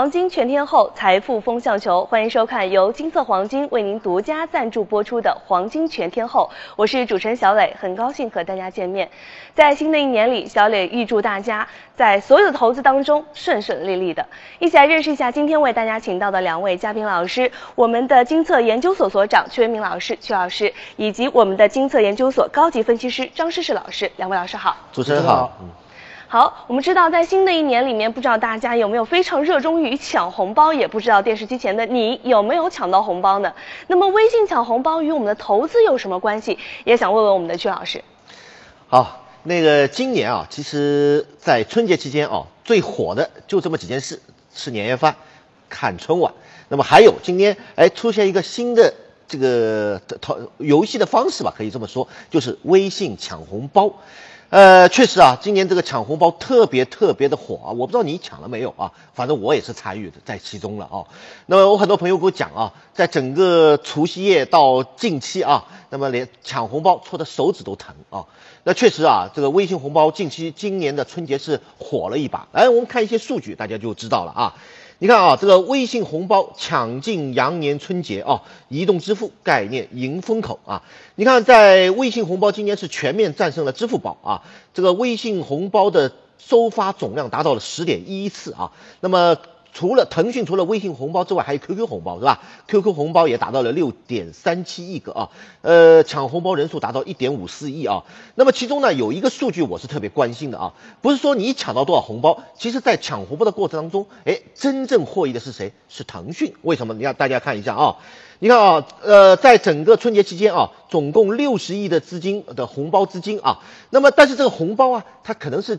黄金全天候，财富风向球，欢迎收看由金色黄金为您独家赞助播出的《黄金全天候》，我是主持人小磊，很高兴和大家见面。在新的一年里，小磊预祝大家在所有的投资当中顺顺利利的。一起来认识一下今天为大家请到的两位嘉宾老师，我们的金策研究所所长曲文明老师，曲老师，以及我们的金策研究所高级分析师张诗诗老师，两位老师好。主持人好。好，我们知道在新的一年里面，不知道大家有没有非常热衷于抢红包，也不知道电视机前的你有没有抢到红包呢？那么微信抢红包与我们的投资有什么关系？也想问问我们的曲老师。好，那个今年啊，其实在春节期间啊，最火的就这么几件事：吃年夜饭、看春晚。那么还有今天哎出现一个新的这个投游戏的方式吧，可以这么说，就是微信抢红包。呃，确实啊，今年这个抢红包特别特别的火啊！我不知道你抢了没有啊？反正我也是参与的在其中了啊。那么我很多朋友给我讲啊，在整个除夕夜到近期啊，那么连抢红包搓的手指都疼啊。那确实啊，这个微信红包近期今年的春节是火了一把。哎，我们看一些数据，大家就知道了啊。你看啊，这个微信红包抢进羊年春节啊，移动支付概念迎风口啊。你看，在微信红包今年是全面战胜了支付宝啊，这个微信红包的收发总量达到了十点一次啊。那么。除了腾讯，除了微信红包之外，还有 QQ 红包，是吧？QQ 红包也达到了六点三七亿个啊，呃，抢红包人数达到一点五四亿啊。那么其中呢，有一个数据我是特别关心的啊，不是说你抢到多少红包，其实在抢红包的过程当中，哎，真正获益的是谁？是腾讯。为什么？你看大家看一下啊，你看啊，呃，在整个春节期间啊，总共六十亿的资金的红包资金啊，那么但是这个红包啊，它可能是。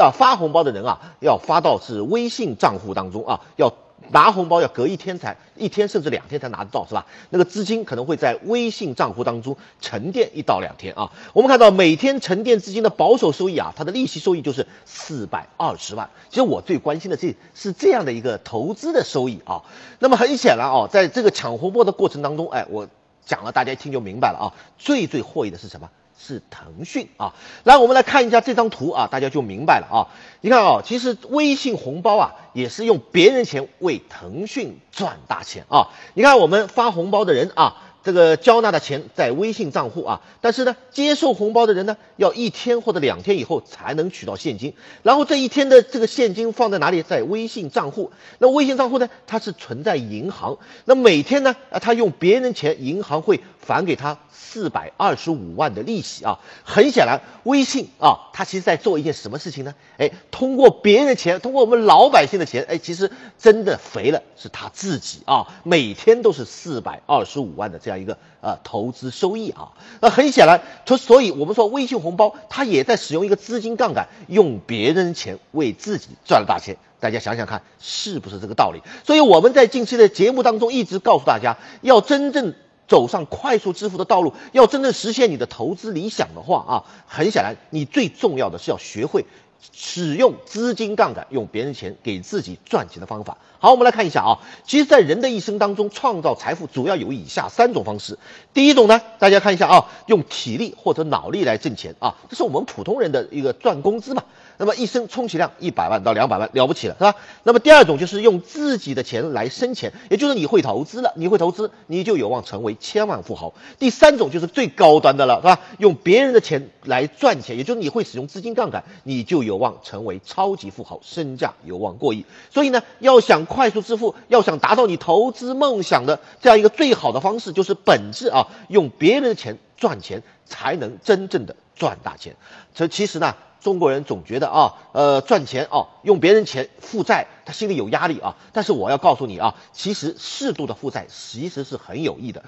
啊，发红包的人啊，要发到是微信账户当中啊，要拿红包要隔一天才一天甚至两天才拿得到，是吧？那个资金可能会在微信账户当中沉淀一到两天啊。我们看到每天沉淀资金的保守收益啊，它的利息收益就是四百二十万。其实我最关心的这是这样的一个投资的收益啊。那么很显然啊，在这个抢红包的过程当中，哎，我讲了，大家一听就明白了啊。最最获益的是什么？是腾讯啊，来，我们来看一下这张图啊，大家就明白了啊。你看啊，其实微信红包啊，也是用别人钱为腾讯赚大钱啊。你看我们发红包的人啊。这个交纳的钱在微信账户啊，但是呢，接受红包的人呢，要一天或者两天以后才能取到现金。然后这一天的这个现金放在哪里？在微信账户。那微信账户呢，它是存在银行。那每天呢，啊，他用别人钱，银行会返给他四百二十五万的利息啊。很显然，微信啊，它其实在做一件什么事情呢？哎，通过别人的钱，通过我们老百姓的钱，哎，其实真的肥了是他自己啊。每天都是四百二十五万的这样。一个呃投资收益啊，那很显然，所所以我们说微信红包它也在使用一个资金杠杆，用别人钱为自己赚了大钱。大家想想看，是不是这个道理？所以我们在近期的节目当中一直告诉大家，要真正走上快速致富的道路，要真正实现你的投资理想的话啊，很显然，你最重要的是要学会。使用资金杠杆，用别人钱给自己赚钱的方法。好，我们来看一下啊。其实，在人的一生当中，创造财富主要有以下三种方式。第一种呢，大家看一下啊，用体力或者脑力来挣钱啊，这是我们普通人的一个赚工资嘛。那么一生充其量一百万到两百万了不起了，是吧？那么第二种就是用自己的钱来生钱，也就是你会投资了，你会投资，你就有望成为千万富豪。第三种就是最高端的了，是吧？用别人的钱来赚钱，也就是你会使用资金杠杆，你就有望成为超级富豪，身价有望过亿。所以呢，要想快速致富，要想达到你投资梦想的这样一个最好的方式，就是本质啊，用别人的钱赚钱，才能真正的赚大钱。这其实呢。中国人总觉得啊，呃，赚钱啊，用别人钱负债，他心里有压力啊。但是我要告诉你啊，其实适度的负债其实是很有益的。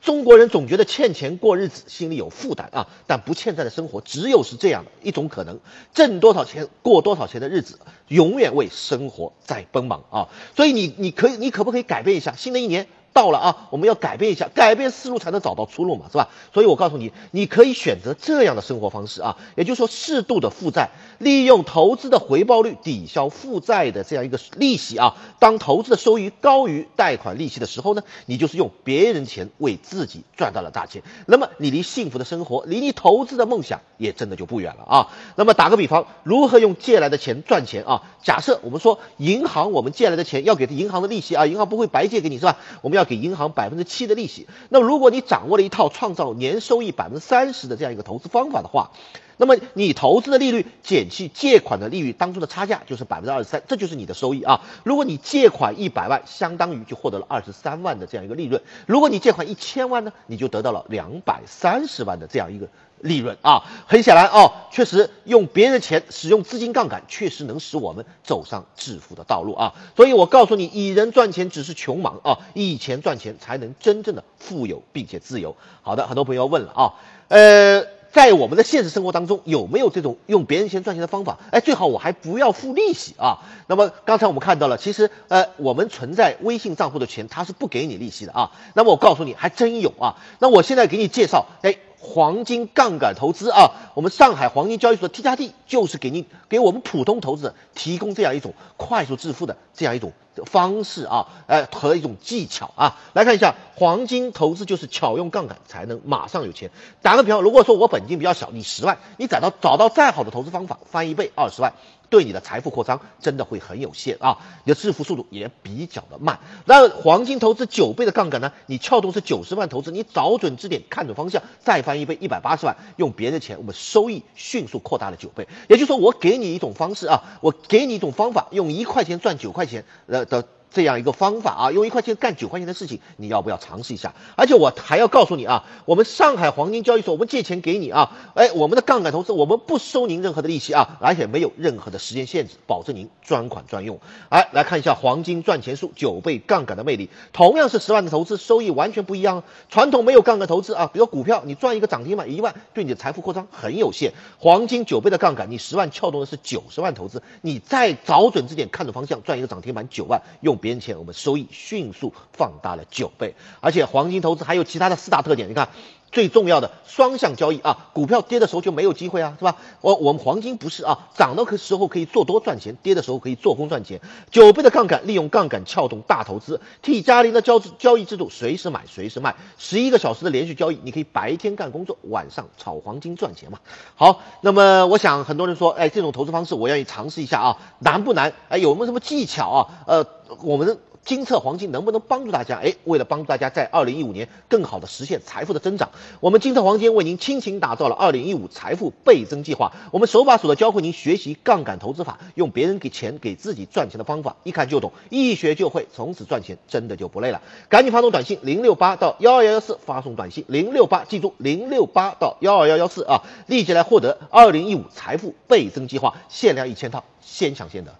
中国人总觉得欠钱过日子，心里有负担啊，但不欠债的生活只有是这样的一种可能：挣多少钱过多少钱的日子，永远为生活在奔忙啊。所以你你可以你可不可以改变一下？新的一年到了啊，我们要改变一下，改变思路才能找到出路嘛，是吧？所以我告诉你，你可以选择这样的生活方式啊，也就是说适度的负债，利用投资的回报率抵消负债的这样一个利息啊。当投资的收益高于贷款利息的时候呢，你就是用别人钱为自己赚到了大钱。那么你离幸福的生活，离你投资的梦想也真的就不远了啊。那么打个比方，如何用借来的钱赚钱啊？假设我们说银行我们借来的钱要给银行的利息啊，银行不会白借给你是吧？我们要要给银行百分之七的利息。那么如果你掌握了一套创造年收益百分之三十的这样一个投资方法的话，那么你投资的利率减去借款的利率当中的差价就是百分之二十三，这就是你的收益啊。如果你借款一百万，相当于就获得了二十三万的这样一个利润。如果你借款一千万呢，你就得到了两百三十万的这样一个利润啊。很显然哦，确实用别人的钱使用资金杠杆，确实能使我们走上致富的道路啊。所以我告诉你，以人赚钱只是穷忙啊，以钱赚钱才能真正的富有并且自由。好的，很多朋友问了啊，呃。在我们的现实生活当中，有没有这种用别人钱赚钱的方法？哎，最好我还不要付利息啊。那么刚才我们看到了，其实呃，我们存在微信账户的钱，它是不给你利息的啊。那么我告诉你，还真有啊。那我现在给你介绍，哎。黄金杠杆投资啊，我们上海黄金交易所的 T 加 D 就是给您给我们普通投资者提供这样一种快速致富的这样一种方式啊，呃和一种技巧啊。来看一下，黄金投资就是巧用杠杆才能马上有钱。打个比方，如果说我本金比较小，你十万，你找到找到再好的投资方法，翻一倍二十万。对你的财富扩张真的会很有限啊，你的致富速度也比较的慢。那黄金投资九倍的杠杆呢？你撬动是九十万投资，你找准支点，看准方向，再翻一倍一百八十万，用别人的钱，我们收益迅速扩大了九倍。也就是说，我给你一种方式啊，我给你一种方法，用一块钱赚九块钱呃的。这样一个方法啊，用一块钱干九块钱的事情，你要不要尝试一下？而且我还要告诉你啊，我们上海黄金交易所，我们借钱给你啊，哎，我们的杠杆投资，我们不收您任何的利息啊，而且没有任何的时间限制，保证您专款专用。哎，来看一下黄金赚钱术九倍杠杆的魅力，同样是十万的投资，收益完全不一样。传统没有杠杆投资啊，比如股票，你赚一个涨停板一万，对你的财富扩张很有限。黄金九倍的杠杆，你十万撬动的是九十万投资，你再找准支点，看准方向，赚一个涨停板九万，用。别人钱，我们收益迅速放大了九倍，而且黄金投资还有其他的四大特点。你看，最重要的双向交易啊，股票跌的时候就没有机会啊，是吧？我我们黄金不是啊，涨的时候可以做多赚钱，跌的时候可以做空赚钱。九倍的杠杆，利用杠杆撬动大投资，T 加零的交交易制度，随时买随时卖，十一个小时的连续交易，你可以白天干工作，晚上炒黄金赚钱嘛。好，那么我想很多人说，哎，这种投资方式我愿意尝试一下啊，难不难？哎，有没有什么技巧啊？呃。我们金策黄金能不能帮助大家？哎，为了帮助大家在二零一五年更好的实现财富的增长，我们金策黄金为您倾情打造了二零一五财富倍增计划。我们手把手的教会您学习杠杆投资法，用别人给钱给自己赚钱的方法，一看就懂，一学就会，从此赚钱真的就不累了。赶紧发送短信零六八到幺二幺幺四，发送短信零六八，记住零六八到幺二幺幺四啊，立即来获得二零一五财富倍增计划，限量一千套，先抢先得。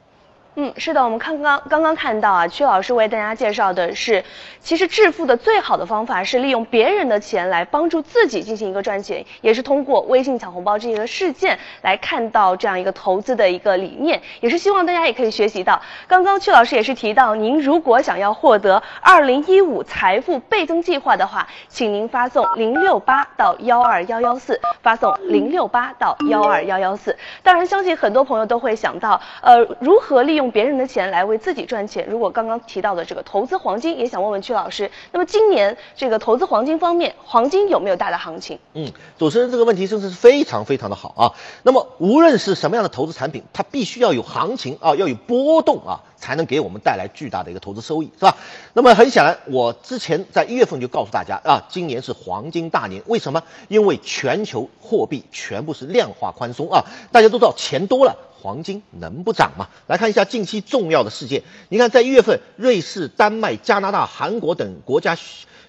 嗯，是的，我们刚刚刚刚看到啊，曲老师为大家介绍的是，其实致富的最好的方法是利用别人的钱来帮助自己进行一个赚钱，也是通过微信抢红包这一个事件来看到这样一个投资的一个理念，也是希望大家也可以学习到。刚刚曲老师也是提到，您如果想要获得二零一五财富倍增计划的话，请您发送零六八到幺二幺幺四，发送零六八到幺二幺幺四。当然，相信很多朋友都会想到，呃，如何利用。用别人的钱来为自己赚钱。如果刚刚提到的这个投资黄金，也想问问曲老师，那么今年这个投资黄金方面，黄金有没有大的行情？嗯，主持人这个问题真是非常非常的好啊。那么无论是什么样的投资产品，它必须要有行情啊，要有波动啊，才能给我们带来巨大的一个投资收益，是吧？那么很显然，我之前在一月份就告诉大家啊，今年是黄金大年。为什么？因为全球货币全部是量化宽松啊，大家都知道钱多了。黄金能不涨吗？来看一下近期重要的事件。你看，在一月份，瑞士、丹麦、加拿大、韩国等国家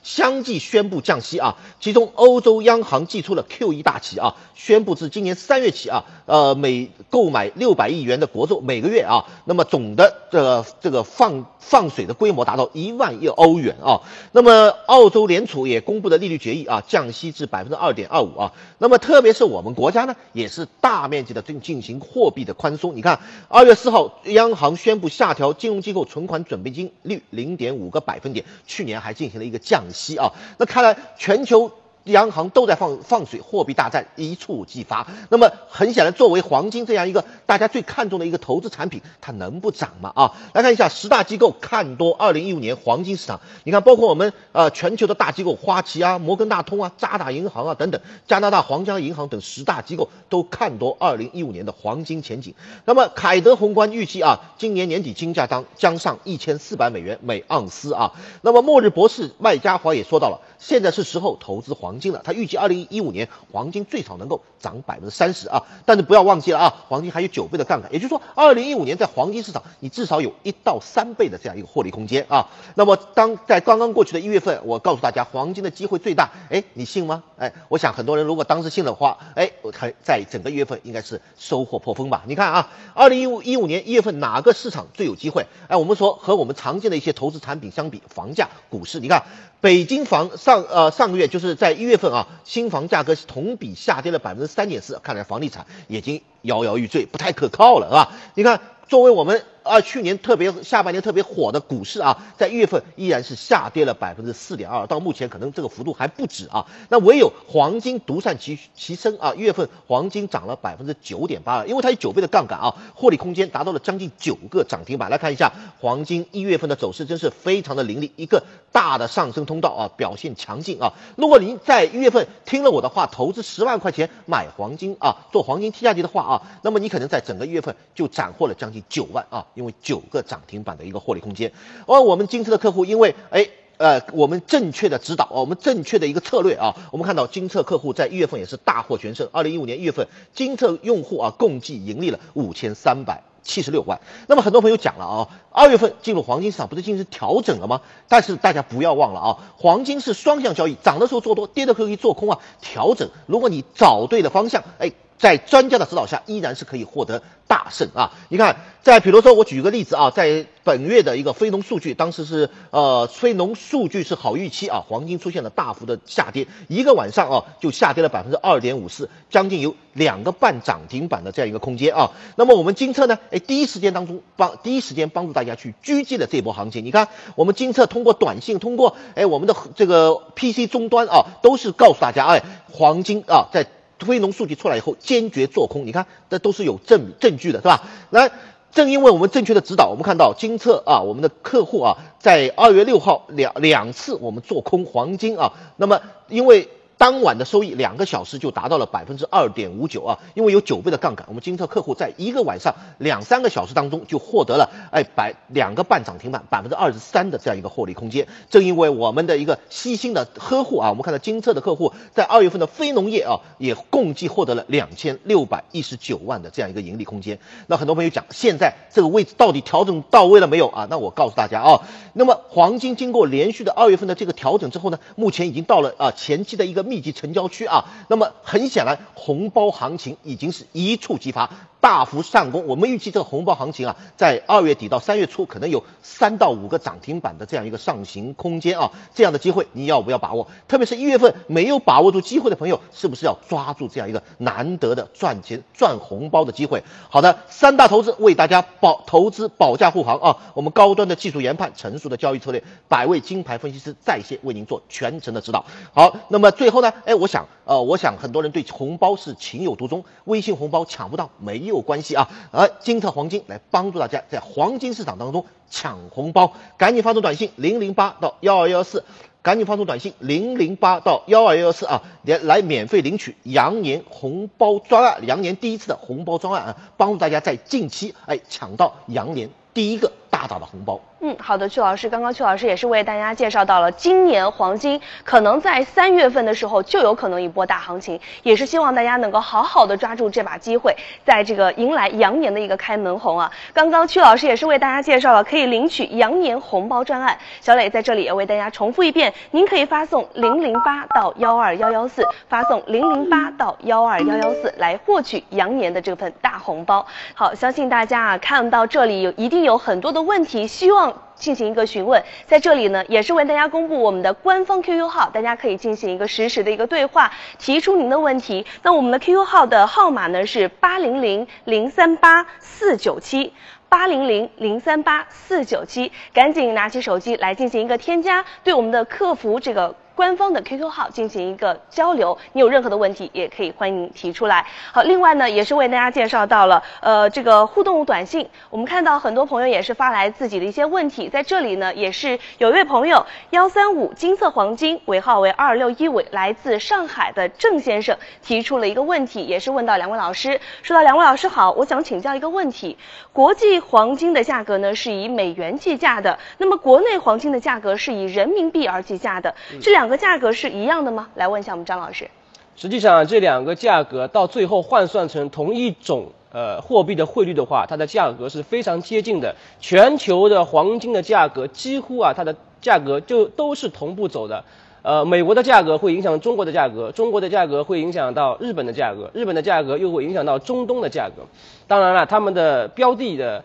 相继宣布降息啊。其中，欧洲央行祭出了 QE 大旗啊，宣布自今年三月起啊，呃，每购买六百亿元的国债，每个月啊，那么总的这个这个放放水的规模达到一万亿欧元啊。那么，澳洲联储也公布的利率决议啊，降息至百分之二点二五啊。那么，特别是我们国家呢，也是大面积的进进行货币的宽松。你看，二月四号，央行宣布下调金融机构存款准备金率零点五个百分点，去年还进行了一个降西啊。那看来全球。央行都在放放水，货币大战一触即发。那么很显然，作为黄金这样一个大家最看重的一个投资产品，它能不涨吗？啊，来看一下十大机构看多二零一五年黄金市场。你看，包括我们呃全球的大机构花旗啊、摩根大通啊、渣打银行啊等等，加拿大皇家银行等十大机构都看多二零一五年的黄金前景。那么凯德宏观预计啊，今年年底金价当将上一千四百美元每盎司啊。那么末日博士麦加华也说到了，现在是时候投资黄。黄金了，他预计二零一五年黄金最少能够涨百分之三十啊，但是不要忘记了啊，黄金还有九倍的杠杆，也就是说二零一五年在黄金市场你至少有一到三倍的这样一个获利空间啊。那么当在刚刚过去的一月份，我告诉大家黄金的机会最大，哎，你信吗？哎，我想很多人如果当时信的话，哎，我看在整个一月份应该是收获颇丰吧。你看啊，二零一五一五年一月份哪个市场最有机会？哎，我们说和我们常见的一些投资产品相比，房价、股市，你看北京房上呃上个月就是在。一月份啊，新房价格同比下跌了百分之三点四，看来房地产已经摇摇欲坠，不太可靠了，是吧？你看，作为我们。啊，去年特别下半年特别火的股市啊，在一月份依然是下跌了百分之四点二，到目前可能这个幅度还不止啊。那唯有黄金独善其其身啊，一月份黄金涨了百分之九点八二，因为它有九倍的杠杆啊，获利空间达到了将近九个涨停板。来看一下黄金一月份的走势，真是非常的凌厉，一个大的上升通道啊，表现强劲啊。如果您在一月份听了我的话，投资十万块钱买黄金啊，做黄金 T 加级的话啊，那么你可能在整个一月份就斩获了将近九万啊。因为九个涨停板的一个获利空间，而我们金策的客户，因为哎呃，我们正确的指导啊，我们正确的一个策略啊，我们看到金策客户在一月份也是大获全胜。二零一五年一月份，金策用户啊共计盈利了五千三百七十六万。那么很多朋友讲了啊，二月份进入黄金市场不是进行调整了吗？但是大家不要忘了啊，黄金是双向交易，涨的时候做多，跌的时候可以做空啊。调整，如果你找对了方向，哎。在专家的指导下，依然是可以获得大胜啊！你看，在比如说，我举个例子啊，在本月的一个非农数据，当时是呃非农数据是好预期啊，黄金出现了大幅的下跌，一个晚上啊就下跌了百分之二点五四，将近有两个半涨停板的这样一个空间啊。那么我们金策呢，哎，第一时间当中帮第一时间帮助大家去狙击了这波行情。你看，我们金策通过短信，通过哎我们的这个 PC 终端啊，都是告诉大家，哎，黄金啊在。非农数据出来以后，坚决做空。你看，这都是有证证据的，是吧？来正因为我们正确的指导，我们看到金策啊，我们的客户啊，在二月六号两两次我们做空黄金啊。那么因为。当晚的收益两个小时就达到了百分之二点五九啊，因为有九倍的杠杆，我们金策客户在一个晚上两三个小时当中就获得了哎百两个半涨停板，百分之二十三的这样一个获利空间。正因为我们的一个悉心的呵护啊，我们看到金策的客户在二月份的非农业啊也共计获得了两千六百一十九万的这样一个盈利空间。那很多朋友讲，现在这个位置到底调整到位了没有啊？那我告诉大家啊，那么黄金经过连续的二月份的这个调整之后呢，目前已经到了啊前期的一个。密集成交区啊，那么很显然，红包行情已经是一触即发。大幅上攻，我们预计这个红包行情啊，在二月底到三月初可能有三到五个涨停板的这样一个上行空间啊，这样的机会你要不要把握？特别是一月份没有把握住机会的朋友，是不是要抓住这样一个难得的赚钱赚红包的机会？好的，三大投资为大家保投资保驾护航啊，我们高端的技术研判，成熟的交易策略，百位金牌分析师在线为您做全程的指导。好，那么最后呢，哎，我想呃，我想很多人对红包是情有独钟，微信红包抢不到没有。关系啊，而金特黄金来帮助大家在黄金市场当中抢红包，赶紧发送短信零零八到幺二幺幺四，赶紧发送短信零零八到幺二幺四啊，来来免费领取羊年红包专案，羊年第一次的红包专案啊，帮助大家在近期哎抢到羊年第一个大大的红包。嗯，好的，曲老师，刚刚曲老师也是为大家介绍到了今年黄金可能在三月份的时候就有可能一波大行情，也是希望大家能够好好的抓住这把机会，在这个迎来羊年的一个开门红啊。刚刚曲老师也是为大家介绍了可以领取羊年红包专案，小磊在这里也为大家重复一遍，您可以发送零零八到幺二幺幺四，发送零零八到幺二幺幺四来获取羊年的这份大红包。好，相信大家啊看到这里有一定有很多的问题，希望。进行一个询问，在这里呢，也是为大家公布我们的官方 QQ 号，大家可以进行一个实时的一个对话，提出您的问题。那我们的 QQ 号的号码呢是八零零零三八四九七，八零零零三八四九七，赶紧拿起手机来进行一个添加，对我们的客服这个。官方的 QQ 号进行一个交流，你有任何的问题也可以欢迎提出来。好，另外呢，也是为大家介绍到了呃这个互动短信，我们看到很多朋友也是发来自己的一些问题，在这里呢也是有一位朋友幺三五金色黄金尾号为二六一尾，来自上海的郑先生提出了一个问题，也是问到两位老师，说到两位老师好，我想请教一个问题，国际黄金的价格呢是以美元计价的，那么国内黄金的价格是以人民币而计价的，这两。两个价格是一样的吗？来问一下我们张老师。实际上，这两个价格到最后换算成同一种呃货币的汇率的话，它的价格是非常接近的。全球的黄金的价格几乎啊，它的价格就都是同步走的。呃，美国的价格会影响中国的价格，中国的价格会影响到日本的价格，日本的价格又会影响到中东的价格。当然了，他们的标的的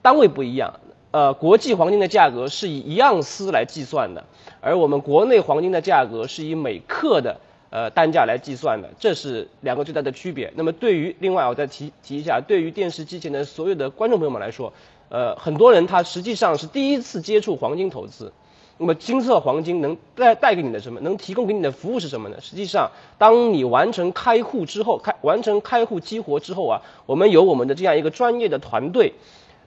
单位不一样。呃，国际黄金的价格是以一盎司来计算的，而我们国内黄金的价格是以每克的呃单价来计算的，这是两个最大的区别。那么对于另外我再提提一下，对于电视机前的所有的观众朋友们来说，呃，很多人他实际上是第一次接触黄金投资。那么金色黄金能带带给你的什么？能提供给你的服务是什么呢？实际上，当你完成开户之后，开完成开户激活之后啊，我们有我们的这样一个专业的团队，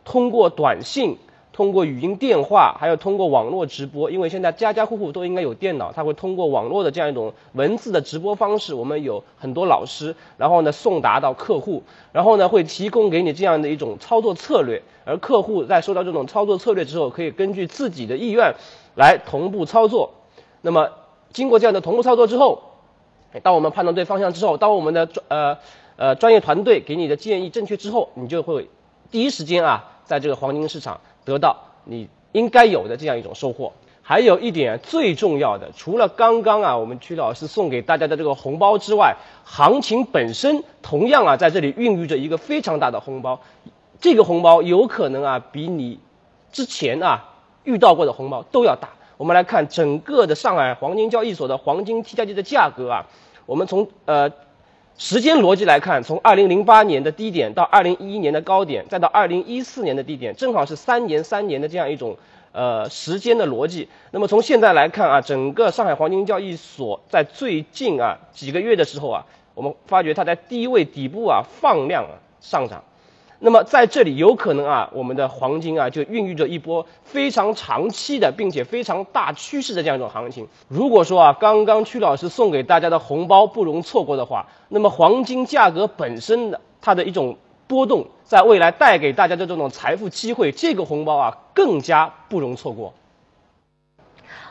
通过短信。通过语音电话，还有通过网络直播，因为现在家家户户都应该有电脑，他会通过网络的这样一种文字的直播方式。我们有很多老师，然后呢送达到客户，然后呢会提供给你这样的一种操作策略，而客户在收到这种操作策略之后，可以根据自己的意愿来同步操作。那么经过这样的同步操作之后，当我们判断对方向之后，当我们的专呃呃专业团队给你的建议正确之后，你就会第一时间啊在这个黄金市场。得到你应该有的这样一种收获。还有一点最重要的，除了刚刚啊我们曲老师送给大家的这个红包之外，行情本身同样啊在这里孕育着一个非常大的红包。这个红包有可能啊比你之前啊遇到过的红包都要大。我们来看整个的上海黄金交易所的黄金 T 加 T 的价格啊，我们从呃。时间逻辑来看，从二零零八年的低点到二零一一年的高点，再到二零一四年的低点，正好是三年三年的这样一种呃时间的逻辑。那么从现在来看啊，整个上海黄金交易所在最近啊几个月的时候啊，我们发觉它在低位底部啊放量啊上涨。那么在这里有可能啊，我们的黄金啊就孕育着一波非常长期的，并且非常大趋势的这样一种行情。如果说啊，刚刚曲老师送给大家的红包不容错过的话，那么黄金价格本身的它的一种波动，在未来带给大家的这种财富机会，这个红包啊更加不容错过。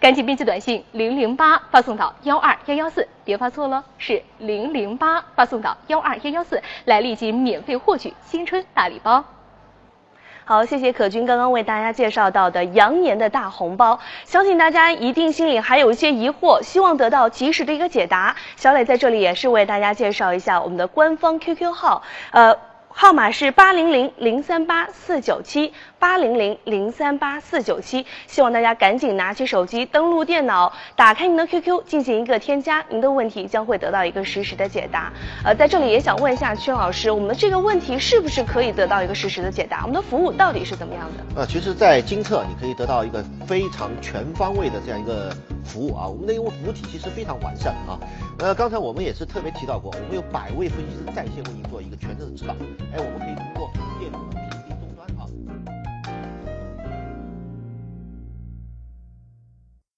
赶紧编辑短信零零八发送到幺二幺幺四，别发错了，是零零八发送到幺二幺幺四，来立即免费获取新春大礼包。好，谢谢可君刚刚为大家介绍到的羊年的大红包，相信大家一定心里还有一些疑惑，希望得到及时的一个解答。小磊在这里也是为大家介绍一下我们的官方 QQ 号，呃。号码是八零零零三八四九七八零零零三八四九七，希望大家赶紧拿起手机，登录电脑，打开您的 QQ，进行一个添加，您的问题将会得到一个实时的解答。呃，在这里也想问一下曲老师，我们的这个问题是不是可以得到一个实时的解答？我们的服务到底是怎么样的？呃，其实，在金策你可以得到一个非常全方位的这样一个服务啊，我们的一个服务体系是非常完善啊。呃，刚才我们也是特别提到过，我们有百位分析师在线为您做一个全程的指导。哎，我们可以通过电脑。